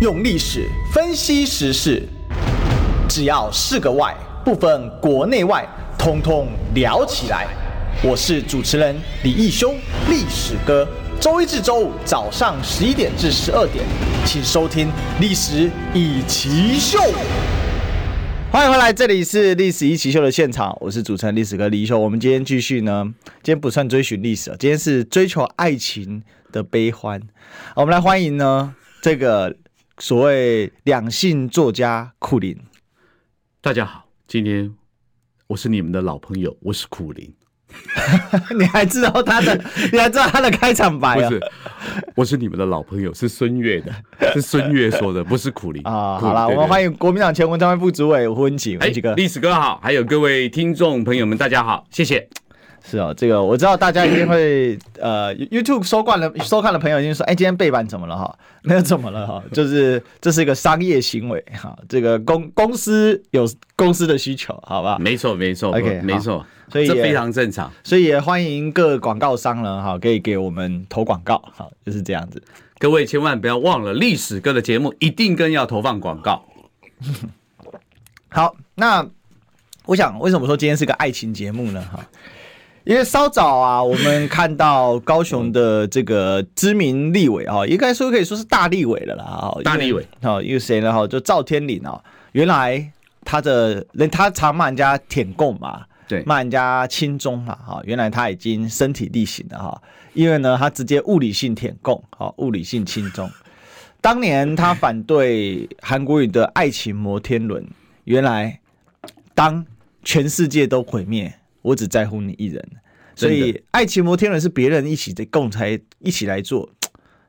用历史分析时事，只要是个“外”，不分国内外，通通聊起来。我是主持人李义修，历史哥。周一至周五早上十一点至十二点，请收听《历史一奇秀》。欢迎回来，这里是《历史一奇秀》的现场，我是主持人历史哥李义修。我们今天继续呢，今天不算追寻历史，今天是追求爱情的悲欢。我们来欢迎呢这个。所谓两性作家库林，大家好，今天我是你们的老朋友，我是库林。你还知道他的？你还知道他的开场白啊？不是，我是你们的老朋友，是孙悦的，是孙悦说的，不是苦林啊。好了，我们欢迎国民党前文传会副主委胡文琦，文琦哥，历史哥好，还有各位听众朋友们，大家好，谢谢。是哦，这个我知道，大家一定会呃，YouTube 收惯了收看的朋友一定说，哎，今天背板怎么了哈？没有怎么了哈，就是这是一个商业行为哈，这个公公司有公司的需求，好吧？没错，没错，OK，没错，所以这非常正常，所以也欢迎各广告商了哈，可以给我们投广告，好，就是这样子。各位千万不要忘了，历史哥的节目一定更要投放广告。好，那我想为什么说今天是个爱情节目呢？哈。因为稍早啊，我们看到高雄的这个知名立委啊，应该说可以说是大立委了啦啊，大立委啊，因为谁呢？哈，就赵天麟啊，原来他的人他常骂人家舔共嘛，对，骂人家亲中嘛，哈，原来他已经身体力行了哈，因为呢，他直接物理性舔共，好，物理性亲中。当年他反对韩国语的爱情摩天轮，原来当全世界都毁灭。我只在乎你一人，所以爱情摩天轮是别人一起的共才一起来做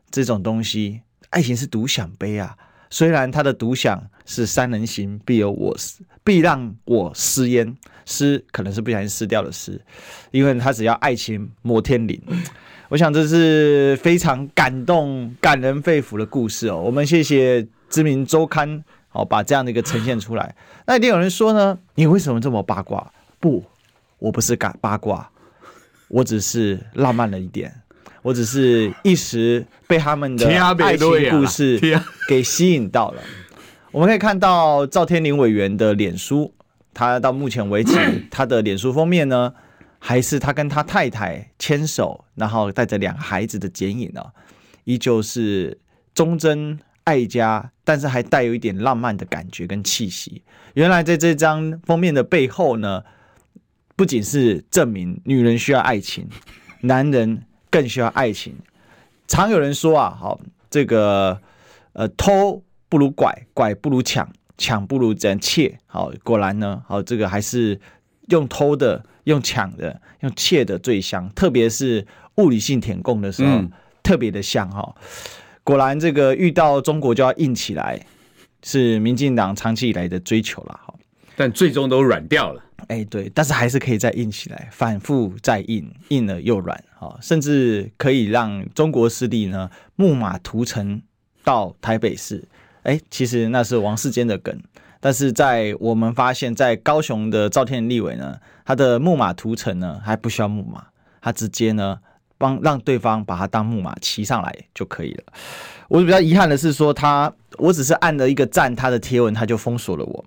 这种东西。爱情是独享杯啊，虽然他的独享是三人行必有我师，必让我师焉，师可能是不小心失掉的师，因为他只要爱情摩天轮。我想这是非常感动、感人肺腑的故事哦。我们谢谢知名周刊好把这样的一个呈现出来。那一定有人说呢，你为什么这么八卦？不。我不是嘎八卦，我只是浪漫了一点，我只是一时被他们的爱情故事给吸引到了。我们可以看到赵天林委员的脸书，他到目前为止，他的脸书封面呢，还是他跟他太太牵手，然后带着两个孩子的剪影呢，依旧是忠贞爱家，但是还带有一点浪漫的感觉跟气息。原来在这张封面的背后呢。不仅是证明女人需要爱情，男人更需要爱情。常有人说啊，好，这个呃，偷不如拐，拐不如抢，抢不如真窃。好，果然呢，好，这个还是用偷的、用抢的、用窃的最香。特别是物理性舔供的时候，嗯、特别的香哈。果然，这个遇到中国就要硬起来，是民进党长期以来的追求了哈。但最终都软掉了。哎，对，但是还是可以再硬起来，反复再硬，硬了又软，哈，甚至可以让中国势力呢木马屠城到台北市。哎，其实那是王世坚的梗，但是在我们发现，在高雄的赵天立伟呢，他的木马屠城呢还不需要木马，他直接呢帮让对方把他当木马骑上来就可以了。我比较遗憾的是说他，我只是按了一个赞，他的贴文他就封锁了我，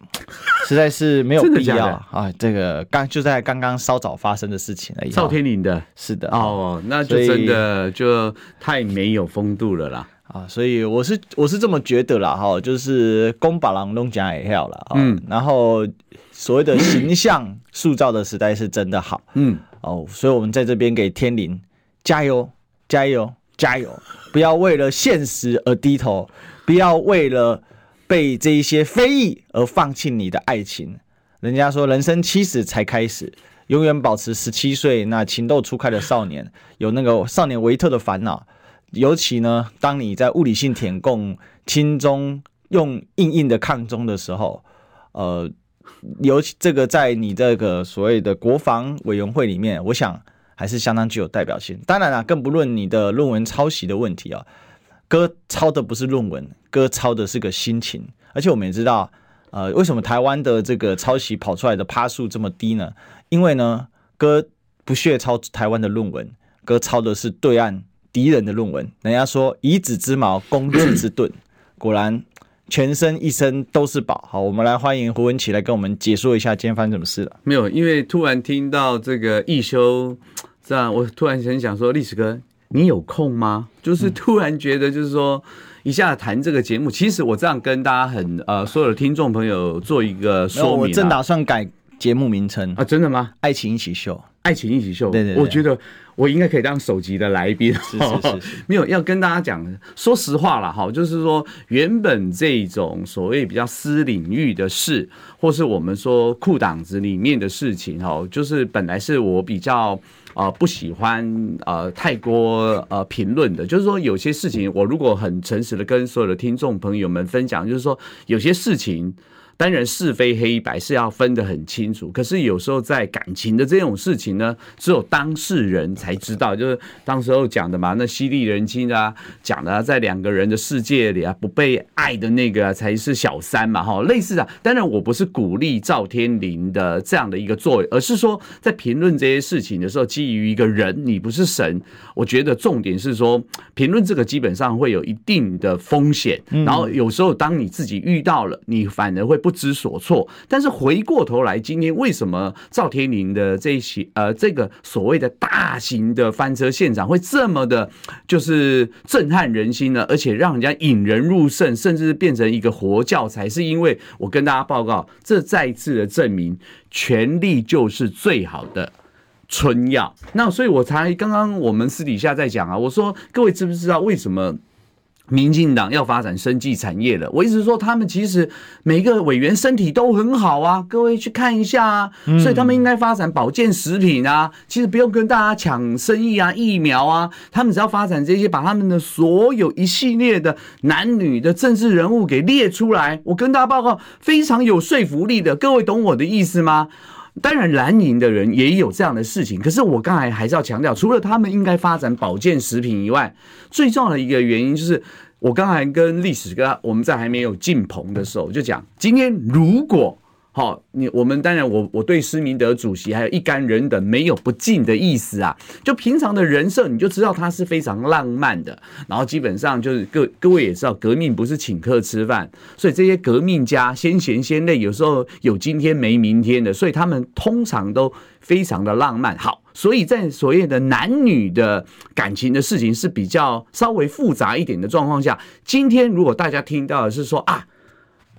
实在是没有必要啊！这个刚就在刚刚稍早发生的事情而已。赵天林的，是的哦，那就真的就太没有风度了啦啊！所以我是我是这么觉得啦哈，就是公把郎弄假也好了，嗯，然后所谓的形象塑造的时代是真的好，嗯哦，所以我们在这边给天麟加油加油加油！不要为了现实而低头，不要为了被这一些非议而放弃你的爱情。人家说，人生七十才开始，永远保持十七岁那情窦初开的少年，有那个少年维特的烦恼。尤其呢，当你在物理性舔共、亲中用硬硬的抗中的时候，呃，尤其这个在你这个所谓的国防委员会里面，我想。还是相当具有代表性。当然了，更不论你的论文抄袭的问题啊，哥抄的不是论文，哥抄的是个心情。而且我们也知道，呃，为什么台湾的这个抄袭跑出来的趴数这么低呢？因为呢，哥不屑抄台湾的论文，哥抄的是对岸敌人的论文。人家说以子之矛攻子之盾，果然全身一身都是宝。好，我们来欢迎胡文琪来跟我们解说一下今天发生什么事了。没有，因为突然听到这个一休这样，我突然很想说，历史哥，你有空吗？就是突然觉得，就是说一下谈这个节目，其实我这样跟大家很呃所有的听众朋友做一个说明，我正打算改节目名称。啊，真的吗？爱情一起秀，爱情一起秀，对对对，我觉得。我应该可以当首集的来宾，是是是，是，没有要跟大家讲，说实话了哈，就是说原本这种所谓比较私领域的事，或是我们说裤档子里面的事情哈，就是本来是我比较啊不喜欢呃太过呃评论的，就是说有些事情我如果很诚实的跟所有的听众朋友们分享，就是说有些事情。当然是非黑白是要分得很清楚，可是有时候在感情的这种事情呢，只有当事人才知道。就是当时候讲的嘛，那犀利人妻啊，讲的、啊、在两个人的世界里啊，不被爱的那个才是小三嘛，哈，类似的。当然我不是鼓励赵天麟的这样的一个作为，而是说在评论这些事情的时候，基于一个人，你不是神，我觉得重点是说评论这个基本上会有一定的风险，然后有时候当你自己遇到了，你反而会不。不知所措，但是回过头来，今天为什么赵天麟的这一起呃这个所谓的大型的翻车现场会这么的，就是震撼人心呢？而且让人家引人入胜，甚至变成一个活教材，是因为我跟大家报告，这再一次的证明，权力就是最好的春药。那所以我才刚刚我们私底下在讲啊，我说各位知不知道为什么？民进党要发展生技产业了，我一直说他们其实每一个委员身体都很好啊，各位去看一下啊，所以他们应该发展保健食品啊，其实不用跟大家抢生意啊，疫苗啊，他们只要发展这些，把他们的所有一系列的男女的政治人物给列出来，我跟大家报告非常有说服力的，各位懂我的意思吗？当然，蓝营的人也有这样的事情。可是我刚才还是要强调，除了他们应该发展保健食品以外，最重要的一个原因就是，我刚才跟历史哥我们在还没有进棚的时候就讲，今天如果。好，你我们当然我，我对施明德主席还有一干人等没有不敬的意思啊。就平常的人设，你就知道他是非常浪漫的。然后基本上就是各各位也知道，革命不是请客吃饭，所以这些革命家先贤先烈，有时候有今天没明天的，所以他们通常都非常的浪漫。好，所以在所谓的男女的感情的事情是比较稍微复杂一点的状况下，今天如果大家听到的是说啊。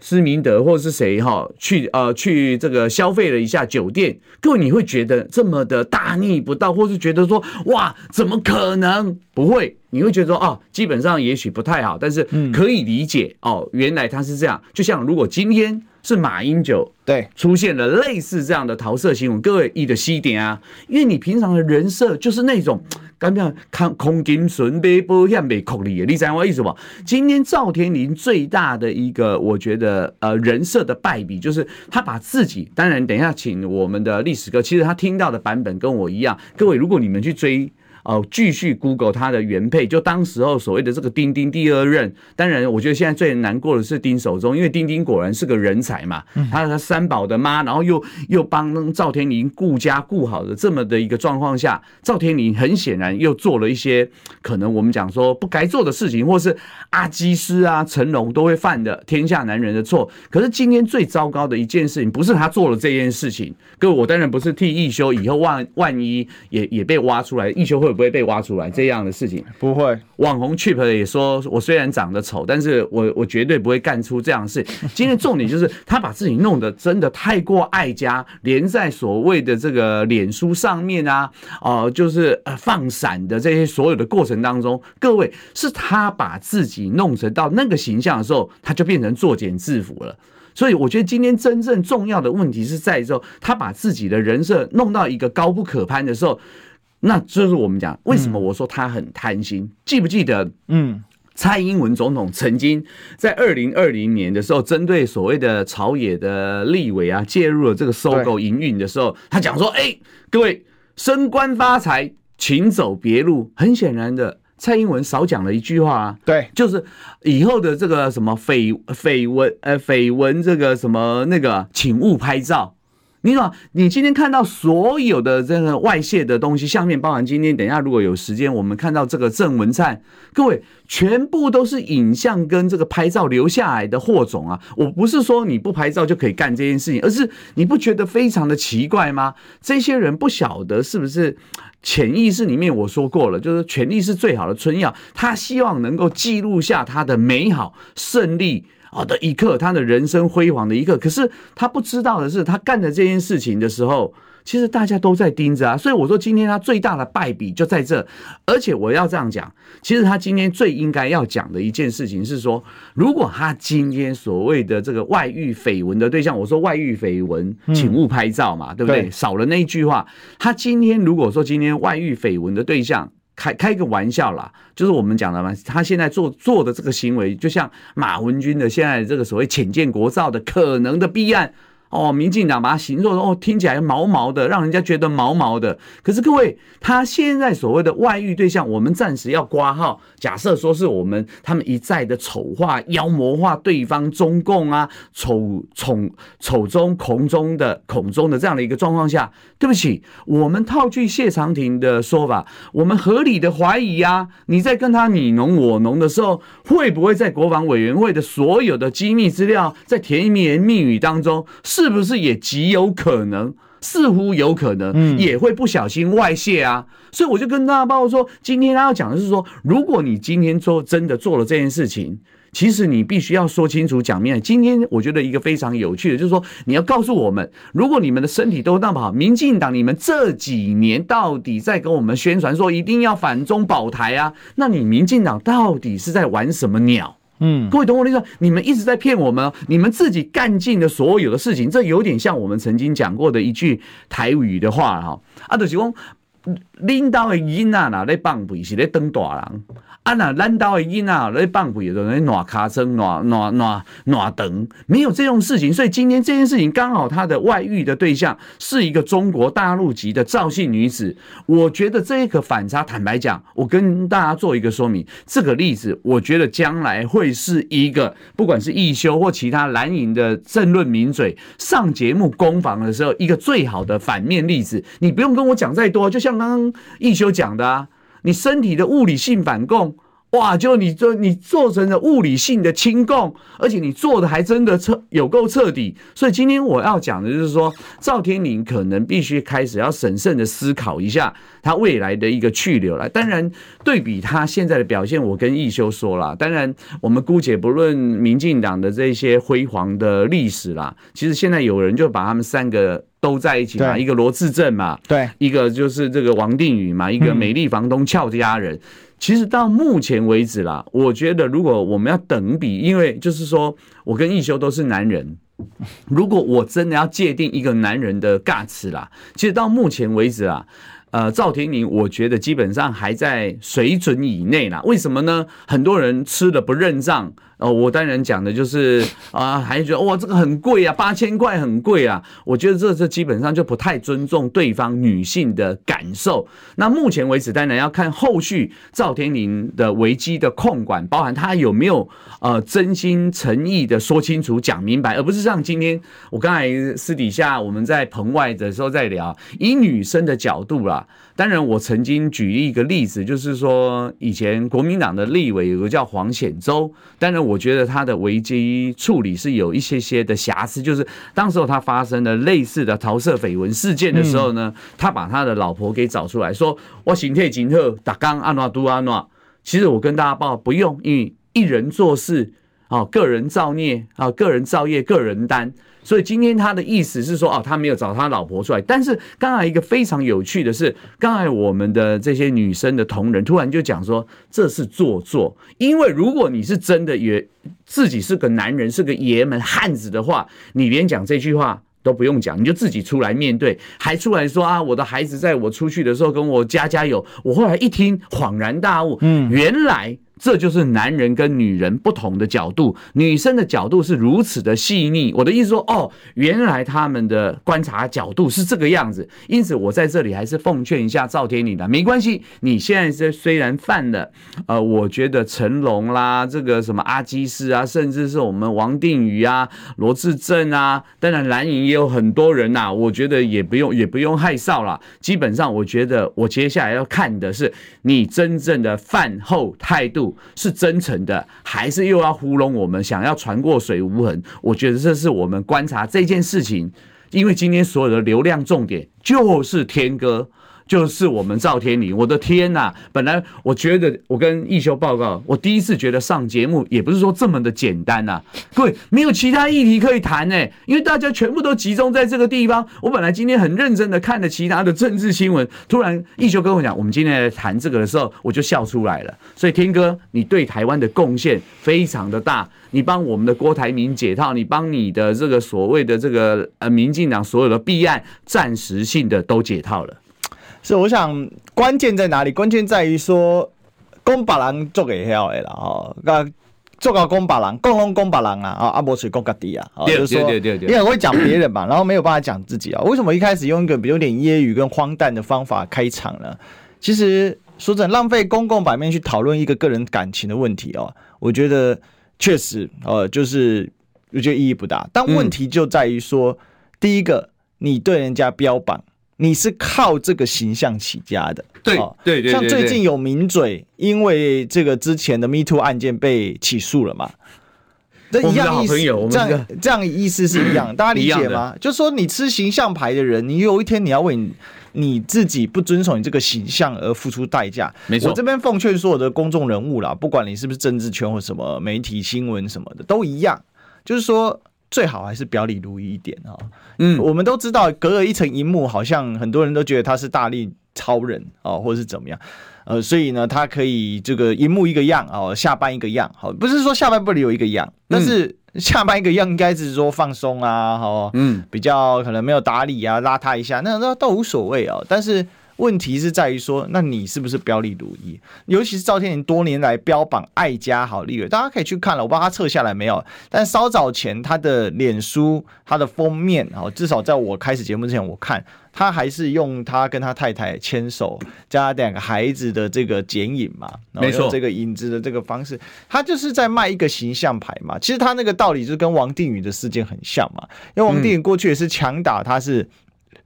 施明德或者是谁哈去呃去这个消费了一下酒店，各位你会觉得这么的大逆不道，或是觉得说哇怎么可能？不会，你会觉得说哦，基本上也许不太好，但是可以理解哦，原来他是这样。就像如果今天是马英九对出现了类似这样的桃色新闻，各位一的西点啊，因为你平常的人设就是那种。干嘛看空金顺被保险被扣你？你知道我意思不？今天赵天麟最大的一个，我觉得呃人设的败笔，就是他把自己。当然，等一下请我们的历史哥，其实他听到的版本跟我一样。各位，如果你们去追。哦，继续 Google 他的原配，就当时候所谓的这个丁丁第二任。当然，我觉得现在最难过的是丁守中，因为丁丁果然是个人才嘛，他他三宝的妈，然后又又帮赵天麟顾家顾好的这么的一个状况下，赵天麟很显然又做了一些可能我们讲说不该做的事情，或是阿基师啊、成龙都会犯的天下男人的错。可是今天最糟糕的一件事情，不是他做了这件事情，各位，我当然不是替一休以后万万一也也被挖出来，一休会。不会被挖出来这样的事情，不会。网红 Chip 也说，我虽然长得丑，但是我我绝对不会干出这样的事。今天重点就是他把自己弄得真的太过爱家，连在所谓的这个脸书上面啊，哦、呃，就是放闪的这些所有的过程当中，各位是他把自己弄成到那个形象的时候，他就变成作茧自缚了。所以我觉得今天真正重要的问题是在于说，他把自己的人设弄到一个高不可攀的时候。那就是我们讲，为什么我说他很贪心？记不记得？嗯，蔡英文总统曾经在二零二零年的时候，针对所谓的朝野的立委啊，介入了这个收购营运的时候，他讲说：“哎，各位升官发财，请走别路。”很显然的，蔡英文少讲了一句话啊，对，就是以后的这个什么绯绯闻，呃，绯闻这个什么那个，请勿拍照。你知道，你今天看到所有的这个外泄的东西，下面包含今天等一下如果有时间，我们看到这个郑文灿，各位全部都是影像跟这个拍照留下来的货种啊！我不是说你不拍照就可以干这件事情，而是你不觉得非常的奇怪吗？这些人不晓得是不是潜意识里面我说过了，就是权力是最好的春药，他希望能够记录下他的美好胜利。好的一刻，他的人生辉煌的一刻。可是他不知道的是，他干的这件事情的时候，其实大家都在盯着啊。所以我说，今天他最大的败笔就在这。而且我要这样讲，其实他今天最应该要讲的一件事情是说，如果他今天所谓的这个外遇绯闻的对象，我说外遇绯闻，请勿拍照嘛，对不对？少了那一句话，他今天如果说今天外遇绯闻的对象。开开个玩笑啦，就是我们讲的嘛，他现在做做的这个行为，就像马文君的现在这个所谓浅见国造的可能的弊案。哦，民进党把它形容哦，听起来毛毛的，让人家觉得毛毛的。可是各位，他现在所谓的外遇对象，我们暂时要挂号。假设说是我们他们一再的丑化、妖魔化对方中共啊，丑丑丑中恐中的孔中的这样的一个状况下，对不起，我们套句谢长廷的说法，我们合理的怀疑啊，你在跟他你侬我侬的时候，会不会在国防委员会的所有的机密资料，在甜言蜜语当中是？是不是也极有可能，似乎有可能，也会不小心外泄啊？所以我就跟大家报告说，今天他要讲的是说，如果你今天做真的做了这件事情，其实你必须要说清楚讲明。今天我觉得一个非常有趣的，就是说你要告诉我们，如果你们的身体都那么好，民进党你们这几年到底在跟我们宣传说一定要反中保台啊？那你民进党到底是在玩什么鸟？嗯，各位懂我的意思？你们一直在骗我们，你们自己干尽的所有的事情，这有点像我们曾经讲过的一句台语的话哈。啊，就是讲，领导的囡仔哪在放屁是在当大人。啊，那烂刀的音啊，来棒槌的，来暖卡声，暖暖暖暖灯，没有这种事情。所以今天这件事情刚好他的外遇的对象是一个中国大陆籍的赵姓女子。我觉得这个反差，坦白讲，我跟大家做一个说明。这个例子，我觉得将来会是一个，不管是义修或其他蓝营的政论名嘴上节目攻防的时候，一个最好的反面例子。你不用跟我讲再多，就像刚刚义修讲的啊。你身体的物理性反共，哇！就你做你做成了物理性的清共，而且你做的还真的彻有够彻底。所以今天我要讲的就是说，赵天麟可能必须开始要审慎的思考一下他未来的一个去留了。当然，对比他现在的表现，我跟义修说了，当然我们姑且不论民进党的这些辉煌的历史啦，其实现在有人就把他们三个。都在一起嘛，一个罗志正嘛，对，一个就是这个王定宇嘛，一个美丽房东俏佳人。其实到目前为止啦，我觉得如果我们要等比，因为就是说我跟义修都是男人，如果我真的要界定一个男人的尬词啦，其实到目前为止啊，呃，赵天麟我觉得基本上还在水准以内啦。为什么呢？很多人吃了不认账。哦，我当然讲的就是啊，还觉得哇，这个很贵啊，八千块很贵啊。我觉得这这基本上就不太尊重对方女性的感受。那目前为止，当然要看后续赵天麟的危机的控管，包含他有没有呃真心诚意的说清楚、讲明白，而不是像今天我刚才私底下我们在棚外的时候在聊，以女生的角度啦。当然，我曾经举一个例子，就是说以前国民党的立委有个叫黄显洲，当然我觉得他的危机处理是有一些些的瑕疵，就是当时候他发生了类似的桃色绯闻事件的时候呢，他把他的老婆给找出来说：“我刑特警特打刚阿诺都阿诺。”其实我跟大家报不用，因为一人做事啊，个人造孽啊，个人造业，个人担。所以今天他的意思是说，哦，他没有找他老婆出来。但是刚才一个非常有趣的是，刚才我们的这些女生的同仁突然就讲说，这是做作。因为如果你是真的也自己是个男人，是个爷们汉子的话，你连讲这句话都不用讲，你就自己出来面对，还出来说啊，我的孩子在我出去的时候跟我家家有。我后来一听，恍然大悟，嗯，原来。这就是男人跟女人不同的角度，女生的角度是如此的细腻。我的意思说，哦，原来他们的观察角度是这个样子。因此，我在这里还是奉劝一下赵天麟的，没关系，你现在是虽然犯了，呃，我觉得成龙啦，这个什么阿基师啊，甚至是我们王定宇啊、罗志正啊，当然蓝营也有很多人呐、我觉得也不用也不用害臊了。基本上，我觉得我接下来要看的是你真正的饭后态度是真诚的，还是又要糊弄我们，想要船过水无痕？我觉得这是我们观察这件事情，因为今天所有的流量重点就是天哥。就是我们赵天麟，我的天呐、本来我觉得，我跟奕修报告，我第一次觉得上节目也不是说这么的简单呐、啊。各位没有其他议题可以谈呢，因为大家全部都集中在这个地方。我本来今天很认真的看了其他的政治新闻，突然奕修跟我讲，我们今天来谈这个的时候，我就笑出来了。所以天哥，你对台湾的贡献非常的大，你帮我们的郭台铭解套，你帮你的这个所谓的这个呃民进党所有的弊案，暂时性的都解套了。是，我想关键在哪里？关键在于说，公把人做给晓的啦，哦，那做个公把人，共拢公把人啊，啊，阿伯水公家底啊，就是说，因为会讲别人嘛，然后没有办法讲自己啊。为什么一开始用一个有点揶揄跟荒诞的方法开场呢？其实说真的，浪费公共版面去讨论一个个人感情的问题哦，我觉得确实，呃，就是我觉得意义不大。但问题就在于说，嗯、第一个，你对人家标榜。你是靠这个形象起家的，对对对，像最近有名嘴，因为这个之前的 Me Too 案件被起诉了嘛？这一样意思，这样这样意思是一样，大家理解吗？就是说，你吃形象牌的人，你有一天你要为你你自己不遵守你这个形象而付出代价。没错，我这边奉劝所有的公众人物啦，不管你是不是政治圈或什么媒体新闻什么的，都一样，就是说。最好还是表里如一一点啊！嗯，我们都知道，隔了一层荧幕，好像很多人都觉得他是大力超人啊，或者是怎么样，呃，所以呢，他可以这个荧幕一个样哦，下班一个样，好，不是说下半部里有一个样，但是下班一个样应该是说放松啊，好，嗯，比较可能没有打理啊，邋遢一下，那那倒无所谓啊，但是。问题是在于说，那你是不是表里如一？尤其是赵天麟多年来标榜爱家好立委，大家可以去看了，我不知道他撤下来没有。但稍早前他的脸书，他的封面啊，至少在我开始节目之前，我看他还是用他跟他太太牵手加两个孩子的这个剪影嘛，没错，这个影子的这个方式，他就是在卖一个形象牌嘛。其实他那个道理就跟王定宇的事件很像嘛，因为王定宇过去也是强打他是。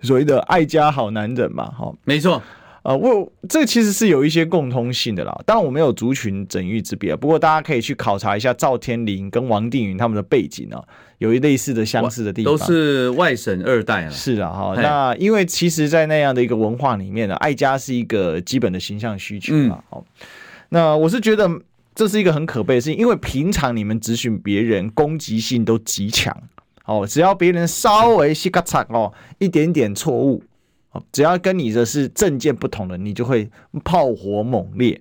所谓的爱家好男人嘛，哈，没错，呃，我这其实是有一些共通性的啦。当然我没有族群整域之别，不过大家可以去考察一下赵天林跟王定宇他们的背景啊，有一类似的相似的地方，都是外省二代啊。是啊，哈，那因为其实，在那样的一个文化里面呢，爱家是一个基本的形象需求嘛，好、嗯，那我是觉得这是一个很可悲的事情，因为平常你们咨询别人攻击性都极强。哦，只要别人稍微细个差哦，一点点错误，哦，只要跟你的是政见不同的，你就会炮火猛烈。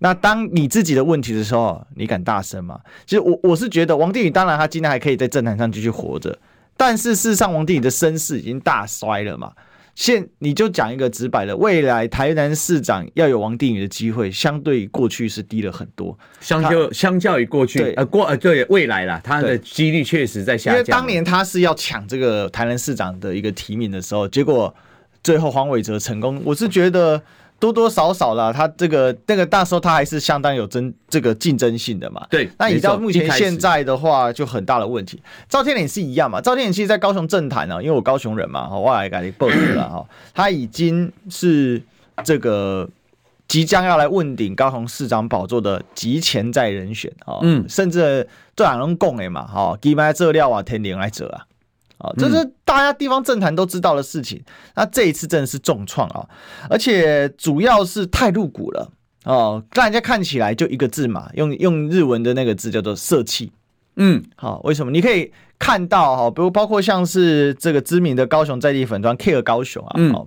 那当你自己的问题的时候，你敢大声吗？其实我我是觉得王定宇当然他今天还可以在政坛上继续活着，但是事实上王定宇的身世已经大衰了嘛。现你就讲一个直白的，未来台南市长要有王定宇的机会，相对过去是低了很多。相较相较于过去，对呃过呃对未来啦，他的几率确实在下降。因为当年他是要抢这个台南市长的一个提名的时候，结果最后黄伟哲成功，我是觉得。多多少少啦，他这个那个大时候他还是相当有争这个竞争性的嘛。对，那你到目前现在的话，就很大的问题。赵天麟是一样嘛？赵天麟其实，在高雄政坛啊，因为我高雄人嘛，我来改你报纸了哈。他已经是这个即将要来问鼎高雄市长宝座的极潜在人选啊。嗯，甚至这两人共诶嘛，哈，给麦这料啊，天麟来者啊。啊，这是大家地方政坛都知道的事情。那这一次真的是重创啊，而且主要是太露骨了哦，让人家看起来就一个字嘛，用用日文的那个字叫做色气。嗯，好，为什么？你可以看到哈，比如包括像是这个知名的高雄在地粉砖 Care 高雄啊，嗯，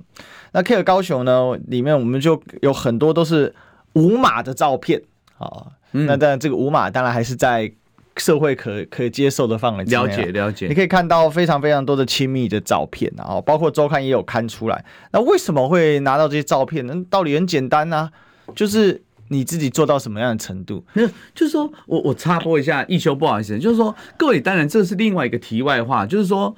那 Care 高雄呢，里面我们就有很多都是无码的照片啊。那当然，这个五马当然还是在。社会可可接受的范围，了解了解，你可以看到非常非常多的亲密的照片，然后包括周刊也有刊出来。那为什么会拿到这些照片呢？道理很简单呐、啊，就是你自己做到什么样的程度？没有，就是说我我插播一下，一休不好意思，就是说各位，当然这是另外一个题外话，就是说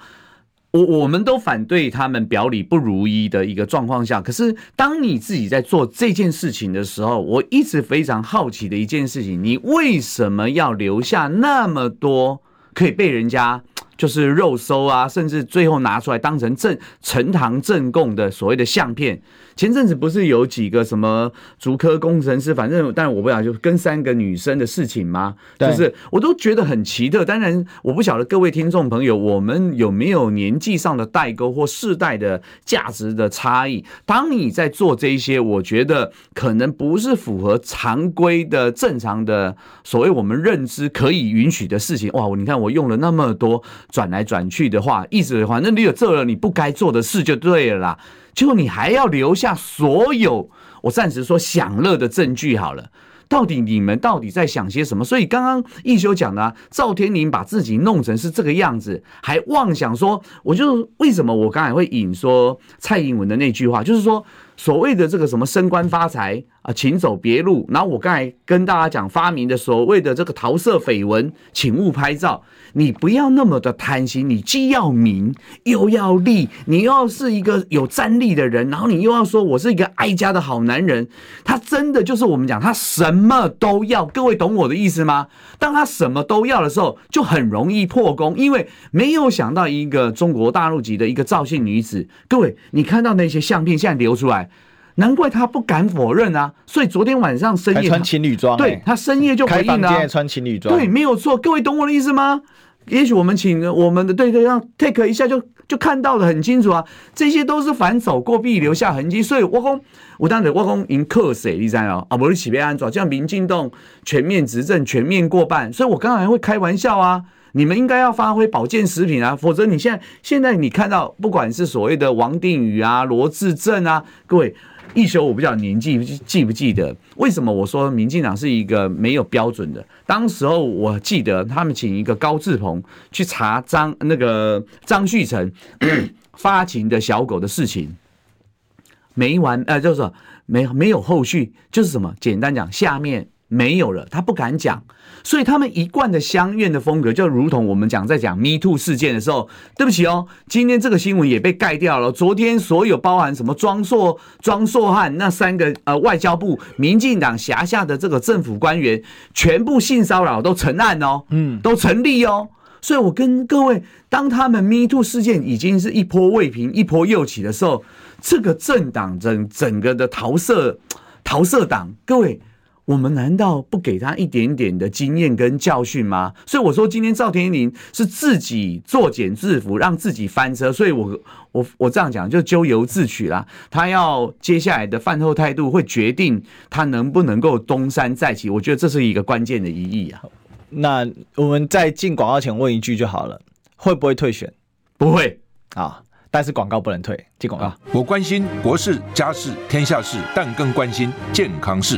我我们都反对他们表里不如一的一个状况下，可是当你自己在做这件事情的时候，我一直非常好奇的一件事情，你为什么要留下那么多可以被人家？就是肉搜啊，甚至最后拿出来当成正呈堂证供的所谓的相片。前阵子不是有几个什么足科工程师，反正但我不晓得就跟三个女生的事情吗？就是我都觉得很奇特。当然，我不晓得各位听众朋友，我们有没有年纪上的代沟或世代的价值的差异？当你在做这些，我觉得可能不是符合常规的正常的所谓我们认知可以允许的事情。哇，你看我用了那么多转来转去的话，意思反正你有做了你不该做的事就对了啦。就你还要留下所有，我暂时说享乐的证据好了。到底你们到底在想些什么？所以刚刚一休讲的啊，赵天麟把自己弄成是这个样子，还妄想说，我就为什么我刚才会引说蔡英文的那句话，就是说。所谓的这个什么升官发财啊，请走别路。然后我刚才跟大家讲发明的所谓的这个桃色绯闻，请勿拍照。你不要那么的贪心，你既要名又要利，你又要是一个有战力的人，然后你又要说我是一个爱家的好男人。他真的就是我们讲，他什么都要。各位懂我的意思吗？当他什么都要的时候，就很容易破功，因为没有想到一个中国大陆籍的一个赵姓女子。各位，你看到那些相片现在流出来。难怪他不敢否认啊！所以昨天晚上深夜穿情侣装，对他深夜就回应了、啊。穿情侣装，对，没有错。各位懂我的意思吗？也许我们请我们的对对让 take 一下就就看到的很清楚啊。这些都是反走过必留下痕迹。所以我讲，我当时我讲赢克谁？你知道啊？不是起被安怎？这样民进党全面执政，全面过半。所以我刚才会开玩笑啊。你们应该要发挥保健食品啊，否则你现在现在你看到不管是所谓的王定宇啊、罗志政啊，各位。一休，我不知道年纪记不记得，为什么我说民进党是一个没有标准的？当时候我记得他们请一个高志鹏去查张那个张旭成 发情的小狗的事情，没完，呃，就是没没有后续，就是什么？简单讲，下面。没有了，他不敢讲，所以他们一贯的乡愿的风格，就如同我们讲在讲 Me Too 事件的时候，对不起哦，今天这个新闻也被盖掉了。昨天所有包含什么庄硕、庄硕汉那三个呃外交部民进党辖下的这个政府官员，全部性骚扰都成案哦，嗯，都成立哦。所以我跟各位，当他们 Me Too 事件已经是一波未平一波又起的时候，这个政党整整个的桃色桃色党，各位。我们难道不给他一点点的经验跟教训吗？所以我说，今天赵天麟是自己作茧自缚，让自己翻车。所以我我我这样讲，就咎由自取啦。他要接下来的饭后态度，会决定他能不能够东山再起。我觉得这是一个关键的意义啊。那我们在进广告前问一句就好了：会不会退选？不会啊，但是广告不能退。进广告，我关心国事、家事、天下事，但更关心健康事。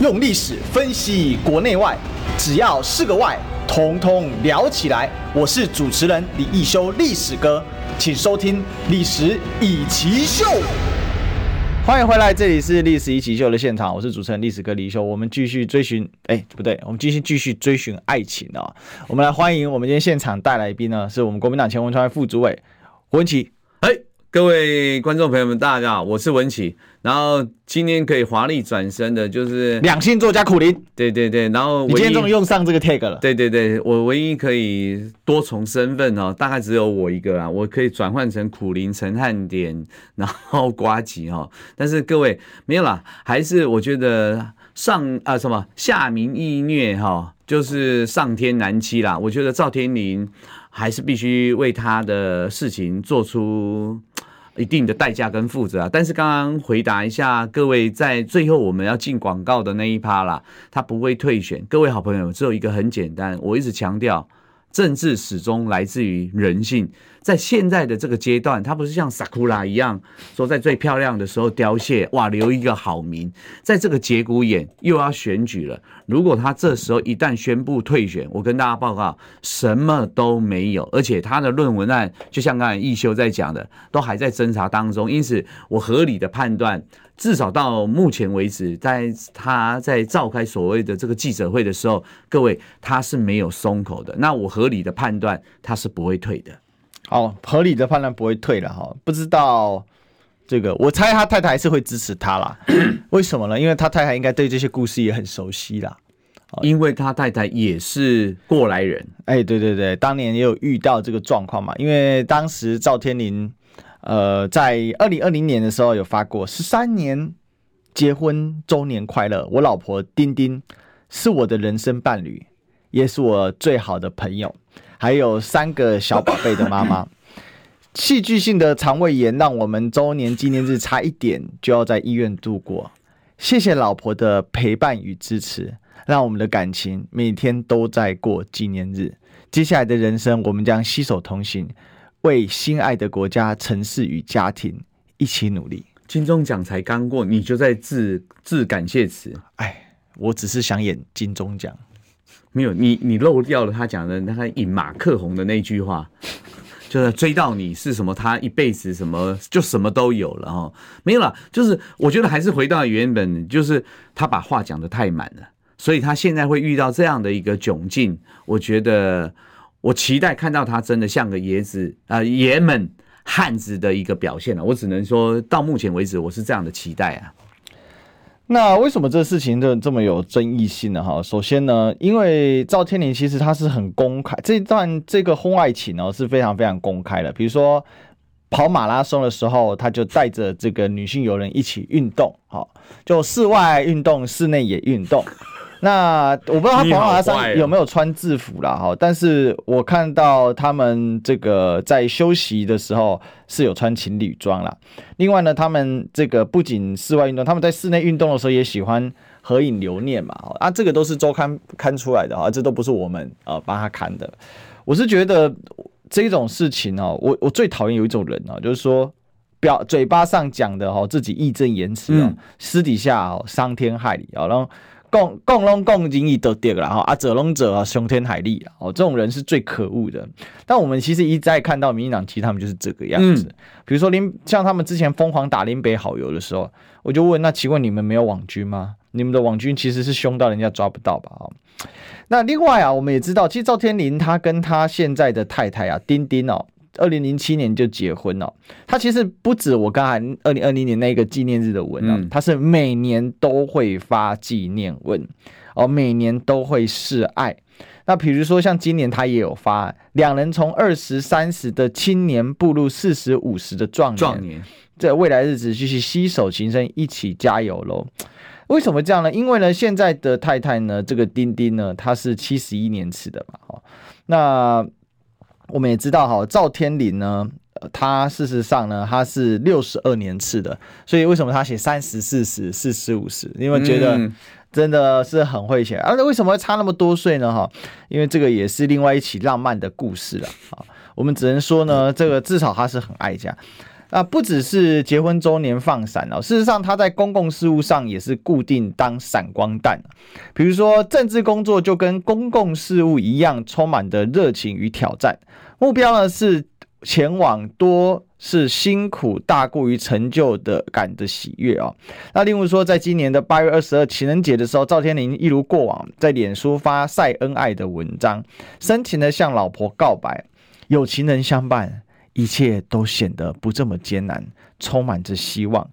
用历史分析国内外。只要是个“外”，统统聊起来。我是主持人李易修，历史哥，请收听《历史易起秀》。欢迎回来，这里是《历史易起秀》的现场，我是主持人历史哥李修。我们继续追寻，哎，不对，我们继续继续追寻爱情啊、哦！我们来欢迎我们今天现场带来宾呢，是我们国民党前文传会副主委胡文琪。哎。各位观众朋友们，大家好，我是文琪。然后今天可以华丽转身的，就是两性作家苦林。对对对，然后你今天终于用上这个 tag 了。对对对，我唯一可以多重身份哦，大概只有我一个啊，我可以转换成苦林、陈汉典，然后瓜吉哈。但是各位没有啦，还是我觉得上啊什么下民易虐哈，就是上天难欺啦。我觉得赵天林还是必须为他的事情做出。一定的代价跟负责啊。但是刚刚回答一下各位，在最后我们要进广告的那一趴啦，他不会退选。各位好朋友，只有一个很简单，我一直强调。政治始终来自于人性，在现在的这个阶段，它不是像萨库拉一样，说在最漂亮的时候凋谢，哇，留一个好名。在这个节骨眼又要选举了，如果他这时候一旦宣布退选，我跟大家报告，什么都没有，而且他的论文案，就像刚才奕修在讲的，都还在侦查当中，因此我合理的判断。至少到目前为止，在他在召开所谓的这个记者会的时候，各位他是没有松口的。那我合理的判断，他是不会退的。好，合理的判断不会退了哈。不知道这个，我猜他太太还是会支持他啦。为什么呢？因为他太太应该对这些故事也很熟悉啦。因为他太太也是过来人。哎，对对对，当年也有遇到这个状况嘛。因为当时赵天麟。呃，在二零二零年的时候有发过十三年结婚周年快乐，我老婆丁丁是我的人生伴侣，也是我最好的朋友，还有三个小宝贝的妈妈。戏剧性的肠胃炎让我们周年纪念日差一点就要在医院度过，谢谢老婆的陪伴与支持，让我们的感情每天都在过纪念日。接下来的人生，我们将携手同行。为心爱的国家、城市与家庭一起努力。金钟奖才刚过，你就在致致感谢词。哎，我只是想演金钟奖，没有你，你漏掉了他讲的那个饮马克宏的那句话，就是追到你是什么，他一辈子什么就什么都有了哈。没有了，就是我觉得还是回到原本，就是他把话讲的太满了，所以他现在会遇到这样的一个窘境，我觉得。我期待看到他真的像个爷子啊，呃、爷们汉子的一个表现了。我只能说到目前为止，我是这样的期待啊。那为什么这事情就这么有争议性呢？哈，首先呢，因为赵天林其实他是很公开，这段这个婚外情呢是非常非常公开的。比如说跑马拉松的时候，他就带着这个女性友人一起运动，好，就室外运动，室内也运动。那我不知道他跑马拉松有没有穿制服啦，哈，但是我看到他们这个在休息的时候是有穿情侣装啦。另外呢，他们这个不仅室外运动，他们在室内运动的时候也喜欢合影留念嘛，啊，这个都是周刊刊出来的啊，这都不是我们呃帮他刊的。我是觉得这种事情哦，我我最讨厌有一种人啊，就是说表嘴巴上讲的哈，自己义正言辞啊，私底下哦伤天害理啊，然后。共共拢共赢伊都对了哈，啊者拢者啊，雄天海力啊，哦，这种人是最可恶的。但我们其实一再看到民进党，其实他们就是这个样子。嗯、比如说林，像他们之前疯狂打林北好友的时候，我就问，那请问你们没有网军吗？你们的网军其实是凶到人家抓不到吧？哦，那另外啊，我们也知道，其实赵天麟他跟他现在的太太啊，丁丁哦。二零零七年就结婚了，他其实不止我刚才二零二零年那个纪念日的文啊，他是每年都会发纪念文，哦，每年都会示爱。那比如说像今年他也有发，两人从二十三十的青年步入四十五十的壮年，壮年，这未来日子继续携手情深，一起加油喽。为什么这样呢？因为呢，现在的太太呢，这个丁丁呢，她是七十一年次的嘛，哈，那。我们也知道哈，赵天麟呢，他事实上呢，他是六十二年次的，所以为什么他写三十、四十、四十、五十？因为觉得真的是很会写。而、嗯啊、为什么会差那么多岁呢？哈，因为这个也是另外一起浪漫的故事了。啊，我们只能说呢，这个至少他是很爱家。啊，不只是结婚周年放闪哦，事实上他在公共事务上也是固定当闪光弹。比如说政治工作就跟公共事务一样，充满的热情与挑战。目标呢是前往多是辛苦大过于成就的感的喜悦哦。那例如说，在今年的八月二十二情人节的时候，赵天麟一如过往在脸书发晒恩爱的文章，深情的向老婆告白，有情人相伴。一切都显得不这么艰难，充满着希望。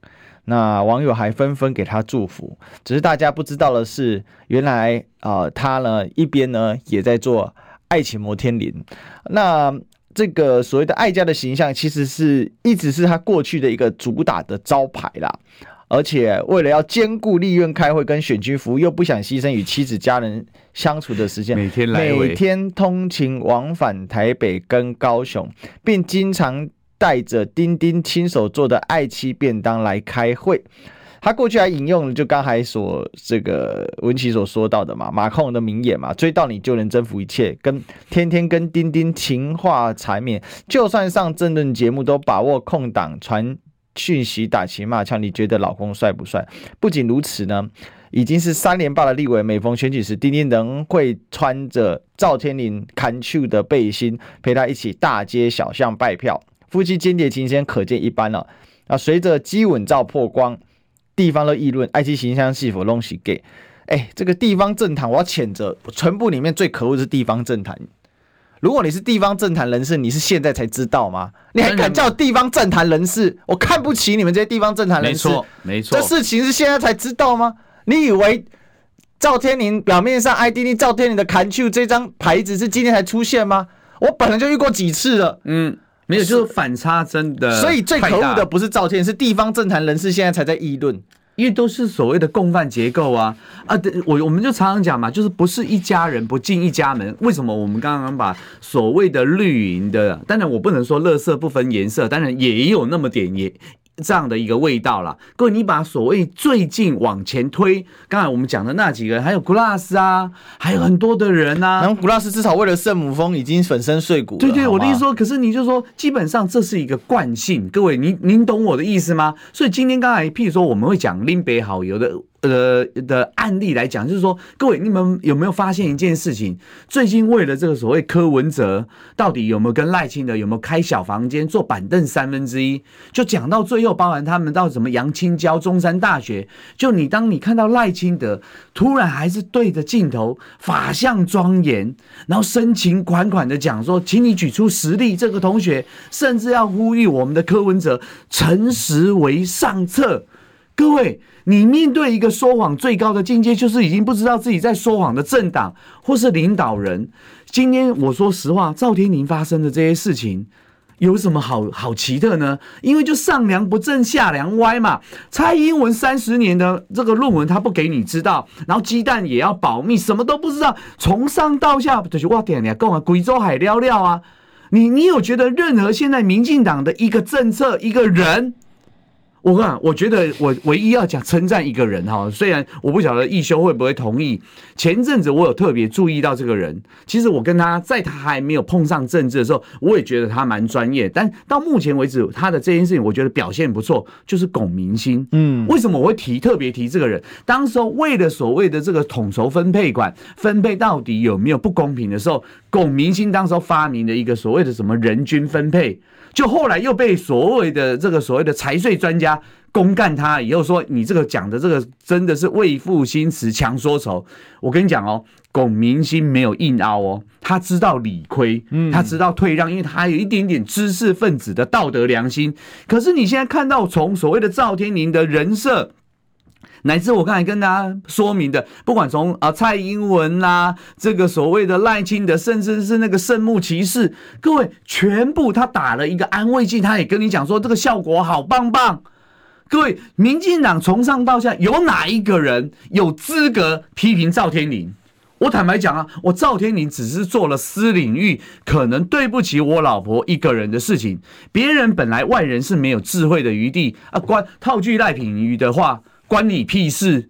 那网友还纷纷给他祝福，只是大家不知道的是，原来啊、他呢一边呢也在做爱情摩天轮。那这个所谓的爱家的形象，其实是一直是他过去的一个主打的招牌啦。而且为了要兼顾立院开会跟选区服务，又不想牺牲与妻子家人相处的时间，每天来每天通勤往返台北跟高雄，并经常带着丁丁亲手做的爱妻便当来开会。他过去还引用了就刚才所这个文琪所说到的嘛，马克龙的名言嘛，追到你就能征服一切，跟天天跟丁丁情话缠绵，就算上政论节目都把握空档传讯息打情骂俏。你觉得老公帅不帅？不仅如此呢，已经是三连霸的立委，每逢选举时，丁丁仍会穿着赵天麟看秀的背心陪他一起大街小巷拜票，夫妻间谍情深可见一斑了啊！随着激吻照曝光。地方的议论，爱妻形象是否弄死 gay？哎，这个地方政坛，我要谴责，全部里面最可恶的是地方政坛。如果你是地方政坛人士，你是现在才知道吗？你还敢叫地方政坛人士？我看不起你们这些地方政坛人士。没错，没错，这事情是现在才知道吗？你以为赵天林表面上 ID 赵天林的 Control 这张牌子是今天才出现吗？我本来就遇过几次了。嗯。没有，就是反差真的。所以最可恶的不是赵天，是地方政坛人士现在才在议论，因为都是所谓的共犯结构啊啊！我我们就常常讲嘛，就是不是一家人不进一家门。为什么我们刚刚把所谓的绿营的，当然我不能说乐色不分颜色，当然也有那么点也。这样的一个味道啦。各位，你把所谓最近往前推，刚才我们讲的那几个人，还有 Glass 啊，还有很多的人啊。然后 Glass 至少为了圣母峰已经粉身碎骨。对对，我的意思说，可是你就说，基本上这是一个惯性。各位，您您懂我的意思吗？所以今天刚才，譬如说，我们会讲林北好友的。呃的案例来讲，就是说，各位你们有没有发现一件事情？最近为了这个所谓柯文哲，到底有没有跟赖清德有没有开小房间坐板凳三分之一？就讲到最后，包含他们到什么杨清交中山大学，就你当你看到赖清德突然还是对着镜头法相庄严，然后深情款款的讲说，请你举出实例。这个同学甚至要呼吁我们的柯文哲诚实为上策。各位，你面对一个说谎最高的境界，就是已经不知道自己在说谎的政党或是领导人。今天我说实话，赵天麟发生的这些事情有什么好好奇特呢？因为就上梁不正下梁歪嘛。蔡英文三十年的这个论文他不给你知道，然后鸡蛋也要保密，什么都不知道，从上到下就是我点你讲啊，贵州海聊聊啊。你你有觉得任何现在民进党的一个政策一个人？我看，我觉得我唯一要讲称赞一个人哈，虽然我不晓得义修会不会同意。前阵子我有特别注意到这个人，其实我跟他在他还没有碰上政治的时候，我也觉得他蛮专业。但到目前为止，他的这件事情我觉得表现不错，就是龚明鑫。嗯，为什么我会提特别提这个人？当时候为了所谓的这个统筹分配管分配到底有没有不公平的时候，龚明鑫当时候发明了一个所谓的什么人均分配。就后来又被所谓的这个所谓的财税专家公干他，以后说你这个讲的这个真的是为赋新词强说愁。我跟你讲哦，龚明鑫没有硬凹哦，他知道理亏，他知道退让，因为他有一点点知识分子的道德良心。可是你现在看到从所谓的赵天麟的人设。乃至我刚才跟大家说明的，不管从啊蔡英文啦、这个所谓的赖清德，甚至是那个圣幕骑士，各位全部他打了一个安慰剂，他也跟你讲说这个效果好棒棒。各位，民进党从上到下有哪一个人有资格批评赵天麟？我坦白讲啊，我赵天麟只是做了私领域可能对不起我老婆一个人的事情，别人本来外人是没有智慧的余地啊。关套句赖品妤的话。关你屁事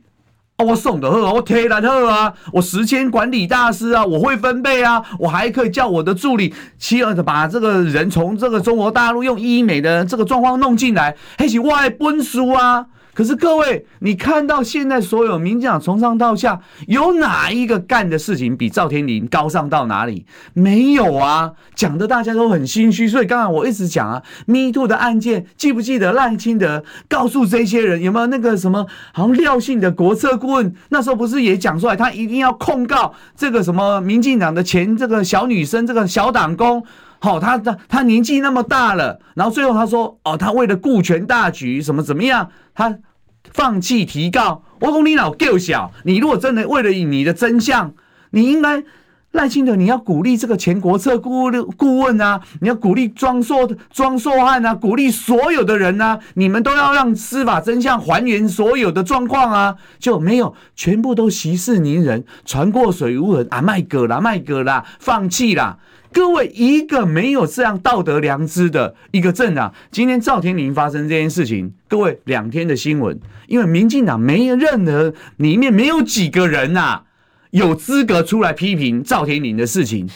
啊！我送的货，我贴的贺啊！我时间管理大师啊！我会分贝啊！我还可以叫我的助理，妻儿子把这个人从这个中国大陆用医美的这个状况弄进来，还是外奔书啊！可是各位，你看到现在所有民进党从上到下，有哪一个干的事情比赵天麟高尚到哪里？没有啊，讲的大家都很心虚。所以刚才我一直讲啊，Me Too 的案件，记不记得赖清德告诉这些人有没有那个什么，好像廖姓的国策顾问，那时候不是也讲出来，他一定要控告这个什么民进党的前这个小女生，这个小党工。好，他他他年纪那么大了，然后最后他说，哦，他为了顾全大局，什么怎么样，他放弃提告。我说你老够小，你如果真的为了你的真相，你应该赖清德，你要鼓励这个前国策顾顾问啊，你要鼓励庄硕庄硕汉啊，鼓励所有的人啊，你们都要让司法真相还原所有的状况啊，就没有全部都息事宁人，船过水无痕啊，卖个啦卖个啦，放弃啦。各位，一个没有这样道德良知的一个政党，今天赵天麟发生这件事情，各位两天的新闻，因为民进党没有任何里面没有几个人呐、啊，有资格出来批评赵天麟的事情。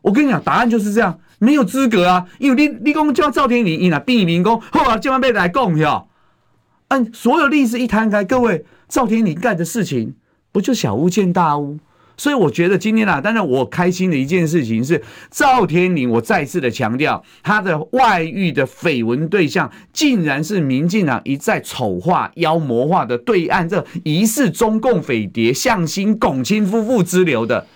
我跟你讲，答案就是这样，没有资格啊，因为你你讲叫赵天麟，你哪避民工，后来千万别来供哟。按所有历史一摊开，各位赵天麟干的事情，不就小巫见大巫？所以我觉得今天啊，当然我开心的一件事情是赵天麟，我再次的强调，他的外遇的绯闻对象，竟然是民进党一再丑化、妖魔化的对岸这疑似中共匪谍向心、龚亲夫妇之流的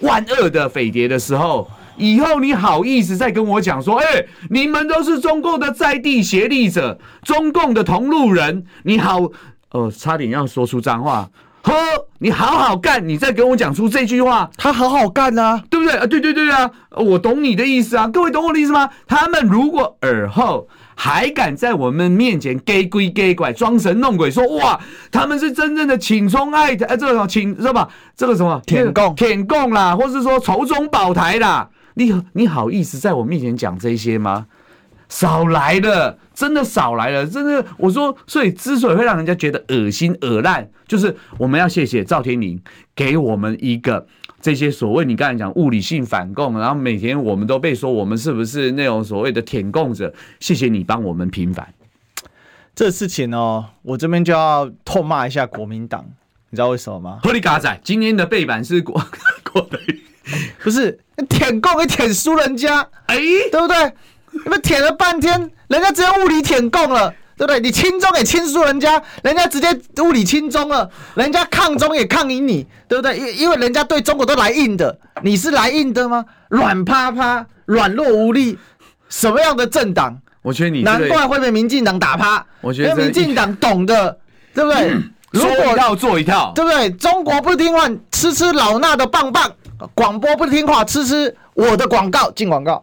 万恶的匪谍的时候，以后你好意思再跟我讲说，哎，你们都是中共的在地协力者，中共的同路人，你好，呃，差点要说出脏话。呵，你好好干，你再跟我讲出这句话，他好好干啊，对不对啊？对对对啊，我懂你的意思啊。各位懂我的意思吗？他们如果尔后还敢在我们面前给鬼给拐、装神弄鬼，说哇，他们是真正的亲中爱台，哎，这个请知道吧？这个什么舔供舔供啦，或是说仇中保台啦，你你好意思在我面前讲这些吗？少来了，真的少来了，真的。我说，所以之所以会让人家觉得恶心、恶烂，就是我们要谢谢赵天麟给我们一个这些所谓你刚才讲物理性反共，然后每天我们都被说我们是不是那种所谓的舔共者？谢谢你帮我们平反这事情哦。我这边就要痛骂一下国民党，你知道为什么吗？허리嘎仔，今天的背板是国 国的，不是舔共，给舔输人家，哎，对不对？你们舔了半天，人家直接物理舔共了，对不对？你亲中也亲输人家，人家直接物理亲中了，人家抗中也抗赢你，对不对？因因为人家对中国都来硬的，你是来硬的吗？软趴趴、软弱无力，什么样的政党？我觉得你难怪会被民进党打趴。我觉得民进党懂的，对不对？如果要做一套，对不对？中国不听话，吃吃老衲的棒棒；广播不听话，吃吃我的广告。进广告。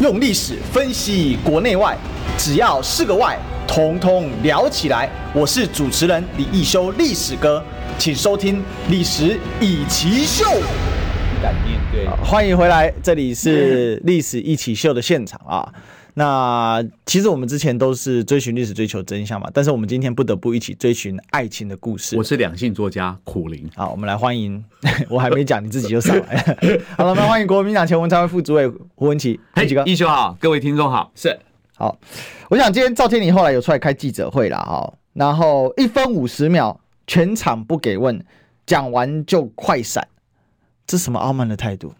用历史分析国内外，只要是个“外”，统统聊起来。我是主持人李易修，历史哥，请收听《历史以奇秀》。敢面对，欢迎回来，这里是《历史一起秀》的现场啊。那其实我们之前都是追寻历史、追求真相嘛，但是我们今天不得不一起追寻爱情的故事。我是两性作家苦苓，好，我们来欢迎，我还没讲，你自己就上来了。好了，我们欢迎国民党前文传会副主委胡文琪，嘿，几个易修好，各位听众好，是好。我想今天赵天麟后来有出来开记者会了哈，然后一分五十秒全场不给问，讲完就快闪，这什么傲慢的态度？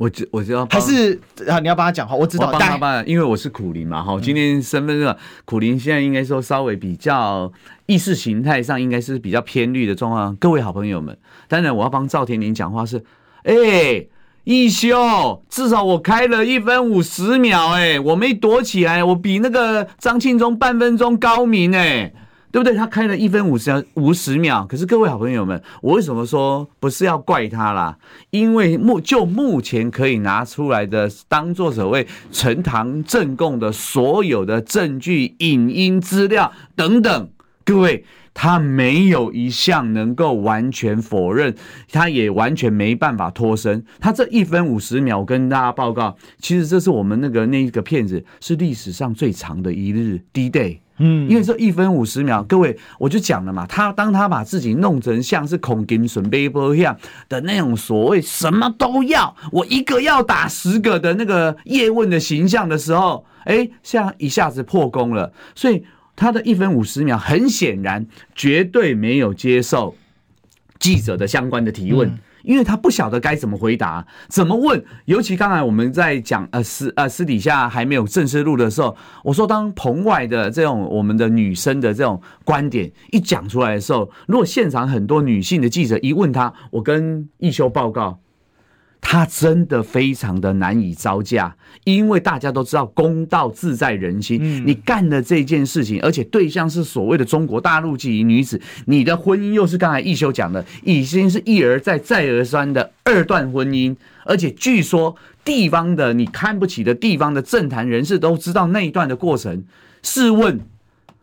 我知我知道，还是啊，你要帮他讲话。我知道，帮他办，因为我是苦苓嘛，哈。今天身份证，苦苓现在应该说稍微比较意识形态上应该是比较偏绿的状况。各位好朋友们，当然我要帮赵天林讲话是，哎、欸，易修，至少我开了一分五十秒、欸，哎，我没躲起来，我比那个张庆忠半分钟高明、欸，哎。对不对？他开了一分五十五十秒，可是各位好朋友们，我为什么说不是要怪他啦？因为目就目前可以拿出来的当做所谓呈堂证供的所有的证据、影音资料等等，各位他没有一项能够完全否认，他也完全没办法脱身。他这一分五十秒，跟大家报告，其实这是我们那个那一个骗子是历史上最长的一日 D-Day。嗯，因为这一分五十秒，各位我就讲了嘛，他当他把自己弄成像是孔金准备波一样的那种所谓什么都要，我一个要打十个的那个叶问的形象的时候，哎，像一下子破功了，所以他的一分五十秒很显然绝对没有接受记者的相关的提问。嗯因为他不晓得该怎么回答，怎么问。尤其刚才我们在讲呃私呃私底下还没有正式录的时候，我说当棚外的这种我们的女生的这种观点一讲出来的时候，如果现场很多女性的记者一问他，我跟一修报告，他真的非常的难以招架，因为大家都知道公道自在人心。你干了这件事情，而且对象是所谓的中国大陆籍女子，你的婚姻又是刚才一休讲的，已经是一而再再而三的二段婚姻，而且据说地方的你看不起的地方的政坛人士都知道那一段的过程。试问，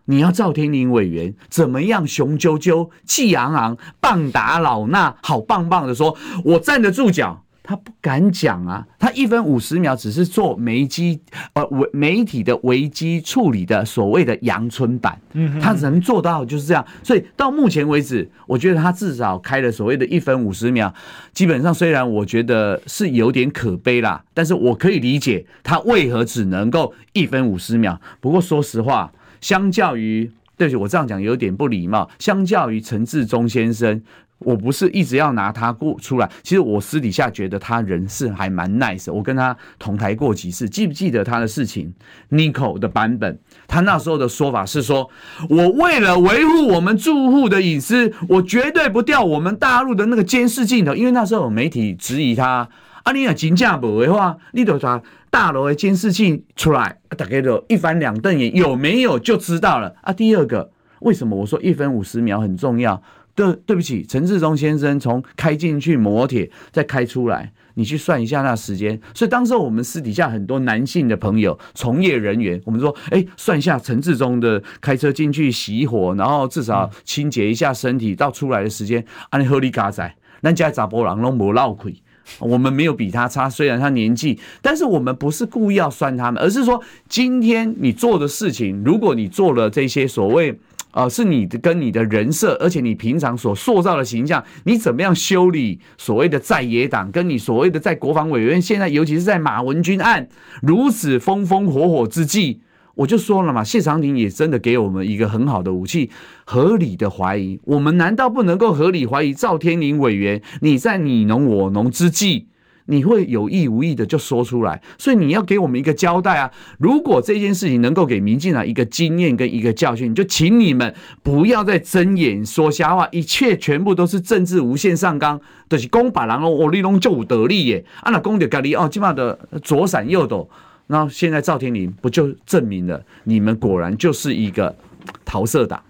你要赵天林委员怎么样雄赳赳、气昂昂、棒打老衲，好棒棒的说，我站得住脚。他不敢讲啊，他一分五十秒只是做媒机呃媒体的危机处理的所谓的阳春版，嗯，他能做到就是这样。所以到目前为止，我觉得他至少开了所谓的一分五十秒，基本上虽然我觉得是有点可悲啦，但是我可以理解他为何只能够一分五十秒。不过说实话，相较于对不起，我这样讲有点不礼貌，相较于陈志忠先生。我不是一直要拿他过出来，其实我私底下觉得他人是还蛮 nice。我跟他同台过几次，记不记得他的事情？Nico 的版本，他那时候的说法是说：“我为了维护我们住户的隐私，我绝对不调我们大陆的那个监视镜头。”因为那时候有媒体质疑他：“啊，你要真正不的话，你都把大楼的监视器出来，大家就一翻两瞪眼，有没有就知道了。”啊，第二个，为什么我说一分五十秒很重要？对，对不起，陈志忠先生从开进去磨铁再开出来，你去算一下那时间。所以当时我们私底下很多男性的朋友、从业人员，我们说，哎，算一下陈志忠的开车进去熄火，然后至少清洁一下身体到出来的时间，按合理嘎仔。那家查甫人拢无闹亏，我们没有比他差，虽然他年纪，但是我们不是故意要算他们，而是说今天你做的事情，如果你做了这些所谓。啊、是你的跟你的人设，而且你平常所塑造的形象，你怎么样修理所谓的在野党，跟你所谓的在国防委员，现在尤其是在马文君案如此风风火火之际，我就说了嘛，谢长廷也真的给我们一个很好的武器，合理的怀疑，我们难道不能够合理怀疑赵天麟委员你在你侬我侬之际？你会有意无意的就说出来，所以你要给我们一个交代啊！如果这件事情能够给民进党一个经验跟一个教训，就请你们不要再睁眼说瞎话，一切全部都是政治无限上纲，就是攻把人哦，我立龙就得利耶！啊，那攻的咖喱哦，起码的左闪右躲，那现在赵天林不就证明了你们果然就是一个桃色党？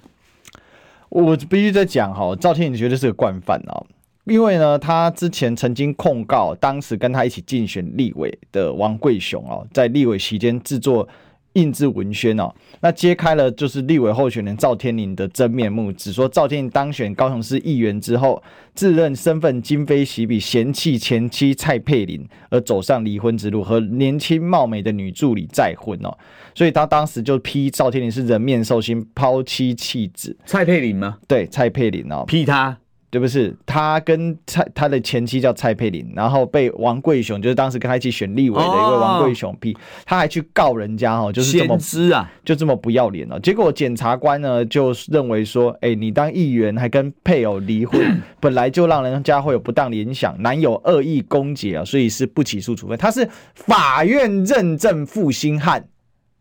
我必须在讲哈，赵天林绝对是个惯犯哦。因为呢，他之前曾经控告当时跟他一起竞选立委的王贵雄哦，在立委期间制作印制文宣哦，那揭开了就是立委候选人赵天麟的真面目，只说赵天麟当选高雄市议员之后，自认身份今非昔比，嫌弃前妻蔡佩玲而走上离婚之路，和年轻貌美的女助理再婚哦，所以他当时就批赵天麟是人面兽心、抛妻弃子。蔡佩玲吗？对，蔡佩玲哦，批他。对不是，他跟蔡他的前妻叫蔡佩玲，然后被王贵雄，就是当时跟他一起选立委的一位王贵雄批，他还去告人家哦，就是这么知啊，就这么不要脸了。结果检察官呢就认为说，哎，你当议员还跟配偶离婚，本来就让人家会有不当联想，男友恶意攻击啊，所以是不起诉处分。他是法院认证负心汉，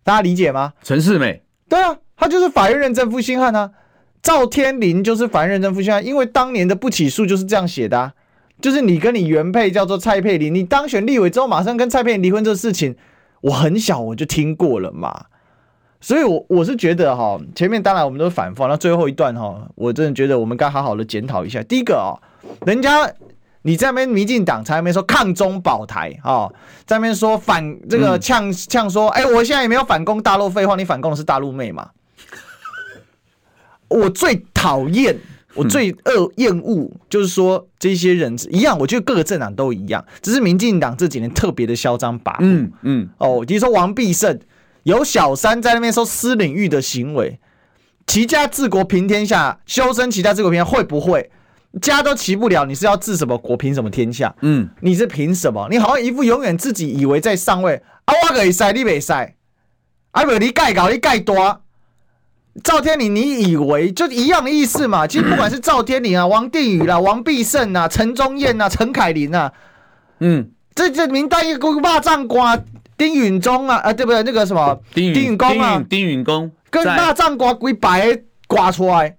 大家理解吗？陈世美，对啊，他就是法院认证负心汉啊。赵天麟就是法院认证负心汉，因为当年的不起诉就是这样写的，啊，就是你跟你原配叫做蔡沛玲，你当选立委之后马上跟蔡沛林离婚这个事情，我很小我就听过了嘛，所以我我是觉得哈，前面当然我们都反复，那最后一段哈，我真的觉得我们该好好的检讨一下。第一个啊，人家你在那边民进党在那边说抗中保台啊，在那边说反这个呛呛说，哎，我现在也没有反攻大陆，废话，你反攻的是大陆妹嘛。我最讨厌，我最恶厌恶，就是说这些人一样，我觉得各个政党都一样，只是民进党这几年特别的嚣张跋扈。嗯嗯，哦，比如说王必胜有小三在那边说私领域的行为，齐家治国平天下，修身齐家治国平天下会不会？家都齐不了，你是要治什么国？凭什么天下？嗯，你是凭什么？你好像一副永远自己以为在上位啊，我可以塞你没塞，啊不，你盖高你盖多。赵天麟，你以为就一样的意思嘛？其实不管是赵天麟啊、王定宇啦、王必胜啊、陈宗彦啊、陈凯琳啊，嗯，这这名单一个骂仗瓜丁允中啊，啊对不对？那个什么丁允公啊，丁允公跟霸占瓜归白挂出来，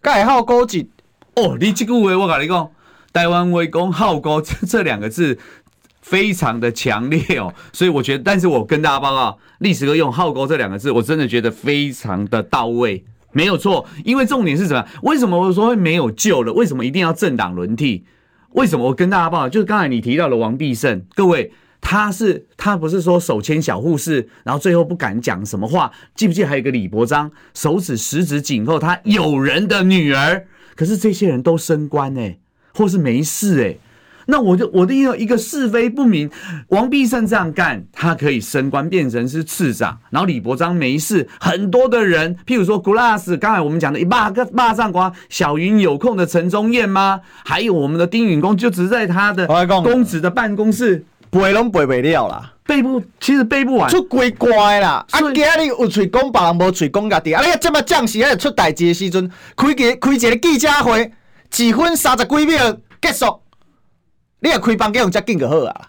盖号勾结哦。你这句话我跟你讲，台湾围攻号沟这这两个字非常的强烈哦，所以我觉得，但是我跟大家报告，历史哥用号沟这两个字，我真的觉得非常的到位，没有错。因为重点是什么？为什么我说会没有救了？为什么一定要政党轮替？为什么我跟大家报告？就是刚才你提到的王必胜，各位。他是他不是说手牵小护士，然后最后不敢讲什么话？记不记得还有一个李伯章，手指十指紧扣他友人的女儿？可是这些人都升官哎，或是没事哎。那我就我的一个一个是非不明，王必胜这样干，他可以升官变成是次长，然后李伯章没事。很多的人，譬如说 Glass，刚才我们讲的一霸个霸上瓜，小云有空的陈宗彦吗？还有我们的丁允恭，就只在他的公子的办公室。背拢背不了啦，背不，其实背不完，出鬼怪啦。啊，今日有嘴讲别人，无嘴讲家己。啊，你这么将士喺出代志的时阵，开个开一个记者会，几分三十几秒结束，你若开房间用遮紧就好啊。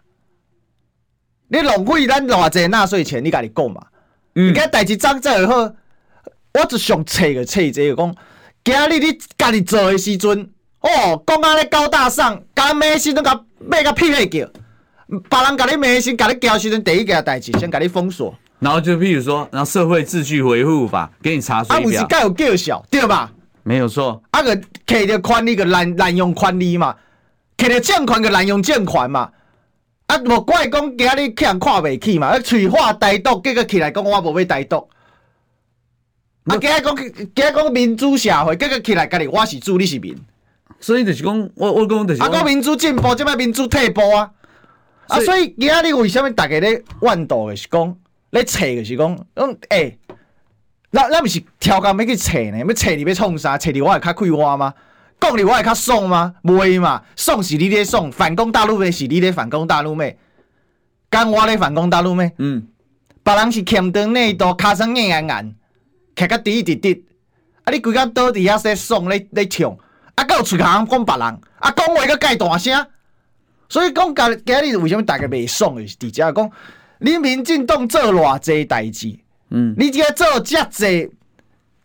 你浪费咱偌济纳税钱，你家己讲嘛。嗯，你代志怎做好，我就上册个册子个讲，今日你家己做的时阵，哦，讲安尼高大上，甲咩时阵甲咩甲屁屁叫。别人甲你骂先，甲你交时阵，第一件代志先甲你封锁，然后就譬如说，然后社会秩序维护法给你查水表，啊，不是该有叫小对吧？没有错，啊个摕着权利个滥滥用权利嘛，摕着政权个滥用政权嘛，啊无怪讲今日去人看袂起嘛，啊喙话台独，结果起来讲我无要台独，啊今日讲今日讲民主社会，结果起来家己我是主，你是民，所以就是讲我我讲就是，啊讲民主进步，即摆民主退步啊。啊，所以今仔日为什物逐个咧怨妒的是讲，咧揣的是讲，讲，诶、欸，咱咱毋是超工要去揣呢？要揣你要创啥？揣你我会较快活吗？讲你我会较爽吗？袂嘛，爽是你咧爽，反攻大陆妹是你咧反攻大陆妹，干我咧反攻大陆妹？嗯，别人是欠长内度，尻川硬硬硬，徛个滴滴滴，啊，你规个倒伫遐说爽咧咧唱，啊，还有喙口讲别人，啊，讲话个介大声。所以讲，今今日为什么大家袂爽的是伫遮讲，你民进党做偌济代志，嗯，你只个做遮济，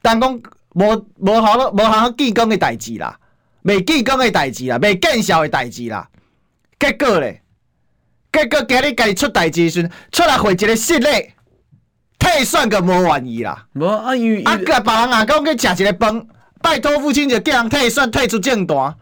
但讲无无好了，无好好建功的代志啦，未建功的代志啦，未见效的代志啦，结果咧，结果今日家己出代志时，出来回一个失礼，退选个无愿意啦，无啊，因为啊，个别人啊讲去食一个饭，拜托父亲就叫人退选，退出政坛。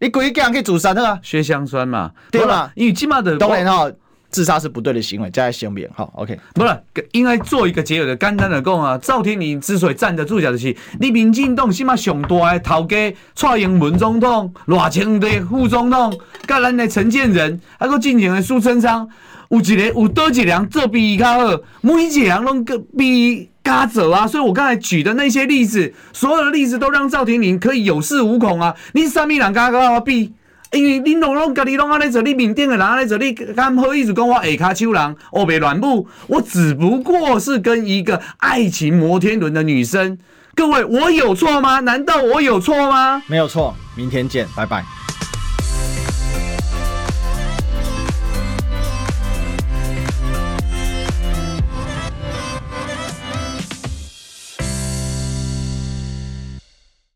你故意叫人去自杀好啊？血香酸嘛，对吧？因为起码的当然哈，自杀是不对的行为，加在声明哈。OK，不是应该做一个结尾的简单的讲啊。赵天麟之所以站得住脚的是，你民进党起码上大的头家蔡英文总统、赖清德副总统，甲咱的陈建仁，还有进前的苏贞昌，有一个有多一人做比伊较好，每一人拢个比。他走啊！所以我刚才举的那些例子，所有的例子都让赵天麟可以有恃无恐啊！你三米两加高啊比，因为你拢拢家己拢安尼做，你面顶的人安尼做，你敢好意思讲我下骹手人哦袂乱舞？我只不过是跟一个爱情摩天轮的女生，各位我有错吗？难道我有错吗？没有错，明天见，拜拜。